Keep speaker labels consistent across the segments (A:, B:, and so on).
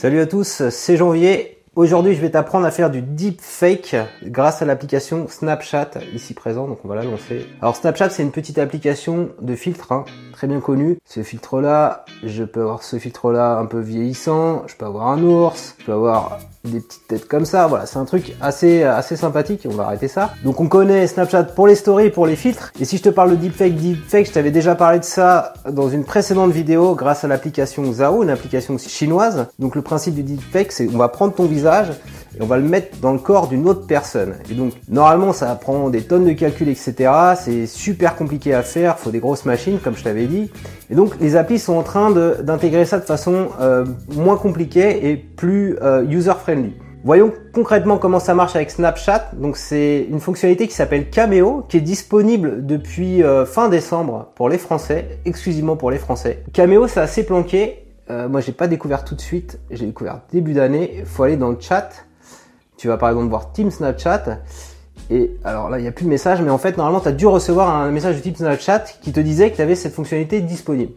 A: Salut à tous, c'est Janvier. Aujourd'hui, je vais t'apprendre à faire du deepfake grâce à l'application Snapchat ici présent. Donc, on va la lancer. Alors, Snapchat, c'est une petite application de filtre, hein, très bien connue. Ce filtre-là, je peux avoir ce filtre-là un peu vieillissant. Je peux avoir un ours. Je peux avoir des petites têtes comme ça. Voilà, c'est un truc assez assez sympathique. On va arrêter ça. Donc, on connaît Snapchat pour les stories, pour les filtres. Et si je te parle de deepfake, deepfake, je t'avais déjà parlé de ça dans une précédente vidéo grâce à l'application Zao, une application chinoise. Donc, le principe du deepfake, c'est on va prendre ton visage et on va le mettre dans le corps d'une autre personne. Et donc normalement ça prend des tonnes de calculs etc. C'est super compliqué à faire, faut des grosses machines comme je t'avais dit. Et donc les applis sont en train d'intégrer ça de façon euh, moins compliquée et plus euh, user friendly. Voyons concrètement comment ça marche avec Snapchat. Donc c'est une fonctionnalité qui s'appelle Cameo, qui est disponible depuis euh, fin décembre pour les Français, exclusivement pour les Français. Cameo c'est assez planqué euh, moi, j'ai pas découvert tout de suite. J'ai découvert début d'année. Faut aller dans le chat. Tu vas par exemple voir Team Snapchat. Et alors là, il n'y a plus de message, mais en fait, normalement, tu as dû recevoir un message de type Snapchat qui te disait que tu avais cette fonctionnalité disponible.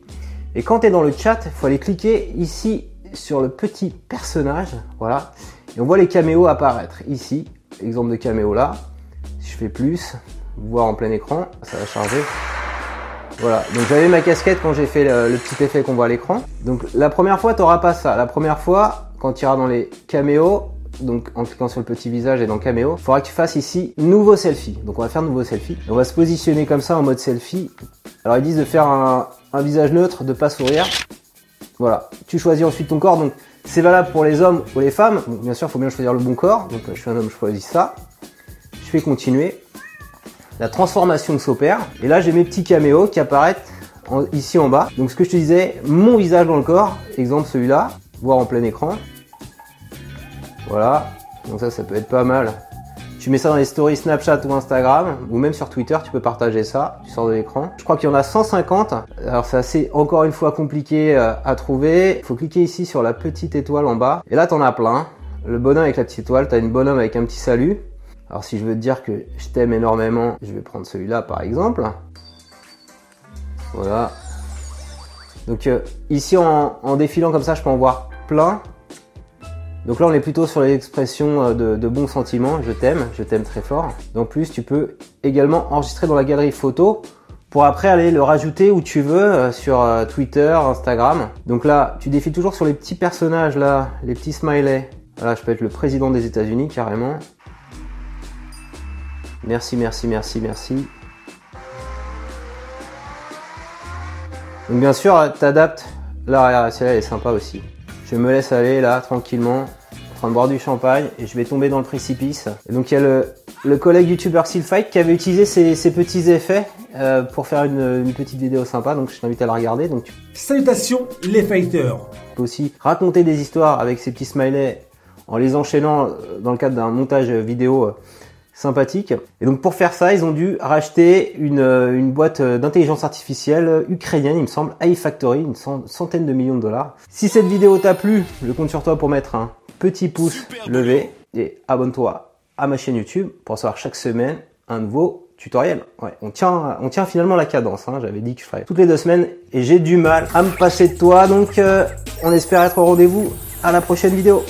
A: Et quand tu es dans le chat, il faut aller cliquer ici sur le petit personnage. Voilà. Et on voit les caméos apparaître ici. Exemple de caméo là. Si je fais plus, voir en plein écran, ça va charger. Voilà, donc j'avais ma casquette quand j'ai fait le, petit effet qu'on voit à l'écran. Donc la première fois, tu n'auras pas ça. La première fois, quand tu iras dans les caméos, donc en cliquant sur le petit visage et dans caméo, il faudra que tu fasses ici nouveau selfie. Donc on va faire nouveau selfie. On va se positionner comme ça en mode selfie. Alors ils disent de faire un, visage neutre, de pas sourire. Voilà, tu choisis ensuite ton corps. Donc c'est valable pour les hommes ou les femmes. Donc bien sûr, il faut bien choisir le bon corps. Donc je suis un homme, je choisis ça. Je fais continuer la transformation s'opère. Et là, j'ai mes petits caméos qui apparaissent ici en bas. Donc ce que je te disais, mon visage dans le corps, exemple celui-là, voir en plein écran. Voilà, donc ça, ça peut être pas mal. Tu mets ça dans les stories Snapchat ou Instagram, ou même sur Twitter, tu peux partager ça, tu sors de l'écran. Je crois qu'il y en a 150. Alors c'est assez, encore une fois, compliqué euh, à trouver. Il faut cliquer ici sur la petite étoile en bas. Et là, t'en as plein. Le bonhomme avec la petite étoile, t'as une bonhomme avec un petit salut. Alors si je veux te dire que je t'aime énormément, je vais prendre celui-là par exemple. Voilà. Donc euh, ici en, défilant comme ça, je peux en voir plein. Donc là on est plutôt sur l'expression euh, de, de bons sentiments, je t'aime, je t'aime très fort. En plus tu peux également enregistrer dans la galerie photo pour après aller le rajouter où tu veux euh, sur Twitter, Instagram. Donc là tu défiles toujours sur les petits personnages là, les petits smileys. Là je peux être le président des États-Unis carrément. Merci, merci, merci, merci. Donc bien sûr, t'adaptes. Là, celle-là, elle est sympa aussi. Je me laisse aller là, tranquillement, en train de boire du champagne, et je vais tomber dans le précipice. Et donc il y a le, collègue youtubeur Fight qui avait utilisé ces, petits effets euh, pour faire une, petite vidéo sympa, donc je t'invite à la regarder. Donc
B: Salutations les fighters
A: Tu peux aussi raconter des histoires avec ces petits smileys en les enchaînant euh, dans le cadre d'un montage vidéo euh, sympathique. Et donc pour faire ça, ils ont dû racheter une, euh, une boîte euh, d'intelligence artificielle ukrainienne, il me semble, iFactory, une centaine de millions de dollars. Si cette vidéo t'a plu, je compte sur toi pour mettre un petit pouce levé et abonne-toi à ma chaîne YouTube pour savoir chaque semaine un nouveau tutoriel. Ouais, on tient, on tient finalement la cadence. Hein. J'avais dit que je ferais toutes les deux semaines et j'ai du mal à me passer de toi. Donc, euh, on espère être au rendez-vous à la prochaine vidéo.